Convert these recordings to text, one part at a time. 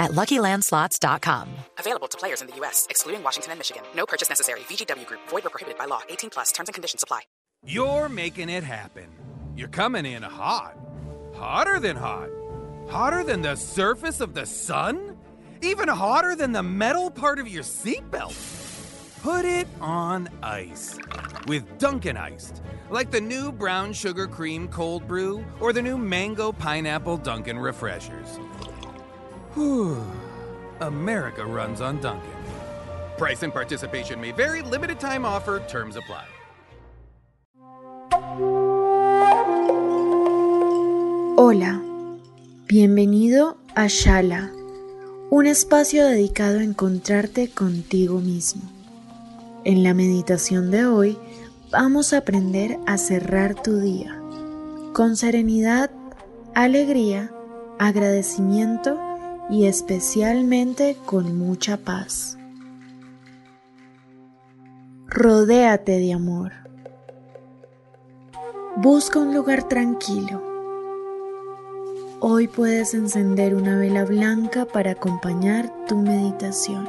at LuckyLandSlots.com. Available to players in the U.S., excluding Washington and Michigan. No purchase necessary. VGW Group. Void or prohibited by law. 18 plus. Terms and conditions apply. You're making it happen. You're coming in hot. Hotter than hot. Hotter than the surface of the sun? Even hotter than the metal part of your seatbelt. Put it on ice with Dunkin' Iced, like the new brown sugar cream cold brew or the new mango pineapple Dunkin' Refreshers. America runs on Dunkin'. Price and participation may vary. Limited time offer. Terms apply. Hola, bienvenido a Shala, un espacio dedicado a encontrarte contigo mismo. En la meditación de hoy vamos a aprender a cerrar tu día con serenidad, alegría, agradecimiento y especialmente con mucha paz. Rodéate de amor. Busca un lugar tranquilo. Hoy puedes encender una vela blanca para acompañar tu meditación.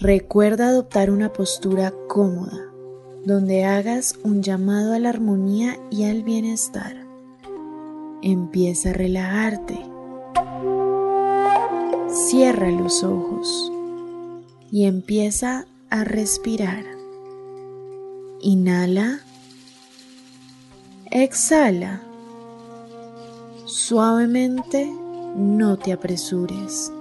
Recuerda adoptar una postura cómoda, donde hagas un llamado a la armonía y al bienestar. Empieza a relajarte. Cierra los ojos y empieza a respirar. Inhala. Exhala. Suavemente, no te apresures.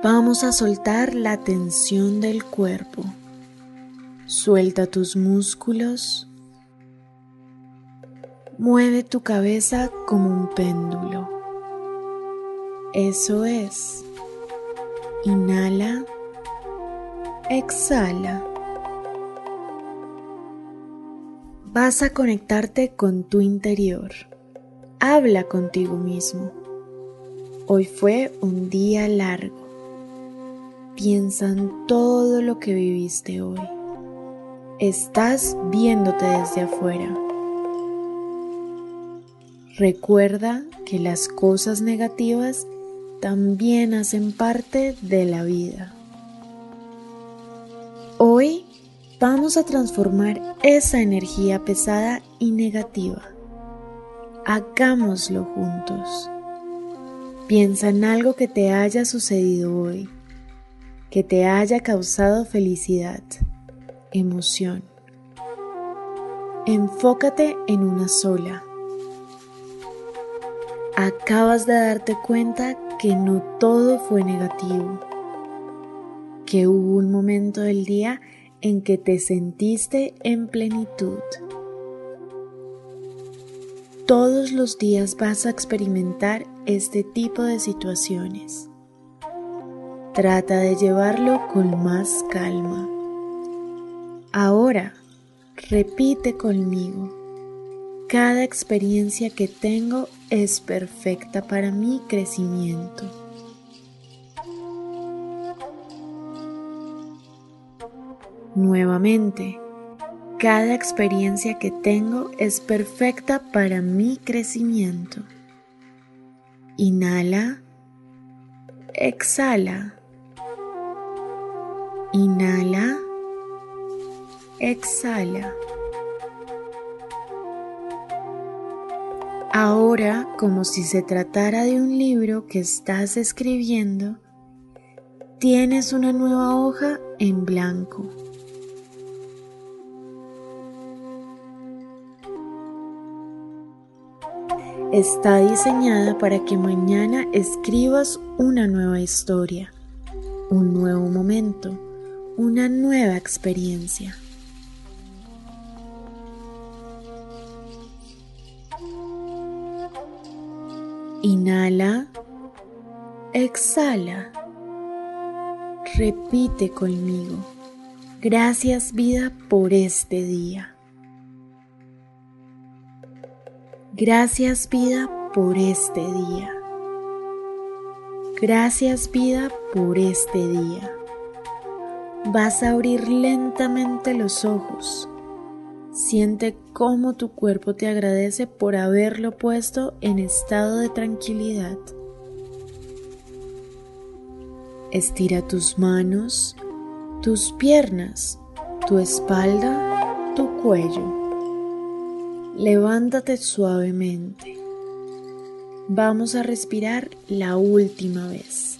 Vamos a soltar la tensión del cuerpo. Suelta tus músculos. Mueve tu cabeza como un péndulo. Eso es. Inhala. Exhala. Vas a conectarte con tu interior. Habla contigo mismo. Hoy fue un día largo. Piensa en todo lo que viviste hoy. Estás viéndote desde afuera. Recuerda que las cosas negativas también hacen parte de la vida. Hoy vamos a transformar esa energía pesada y negativa. Hagámoslo juntos. Piensa en algo que te haya sucedido hoy que te haya causado felicidad, emoción. Enfócate en una sola. Acabas de darte cuenta que no todo fue negativo, que hubo un momento del día en que te sentiste en plenitud. Todos los días vas a experimentar este tipo de situaciones. Trata de llevarlo con más calma. Ahora, repite conmigo. Cada experiencia que tengo es perfecta para mi crecimiento. Nuevamente, cada experiencia que tengo es perfecta para mi crecimiento. Inhala, exhala. Inhala, exhala. Ahora, como si se tratara de un libro que estás escribiendo, tienes una nueva hoja en blanco. Está diseñada para que mañana escribas una nueva historia, un nuevo momento una nueva experiencia. Inhala, Exhala. Repite conmigo. Gracias vida por este día. Gracias vida por este día. Gracias vida por este día. Vas a abrir lentamente los ojos. Siente cómo tu cuerpo te agradece por haberlo puesto en estado de tranquilidad. Estira tus manos, tus piernas, tu espalda, tu cuello. Levántate suavemente. Vamos a respirar la última vez.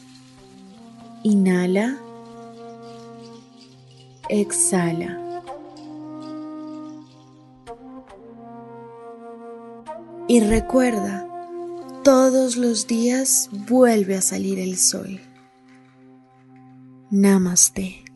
Inhala. Exhala. Y recuerda, todos los días vuelve a salir el sol. Namaste.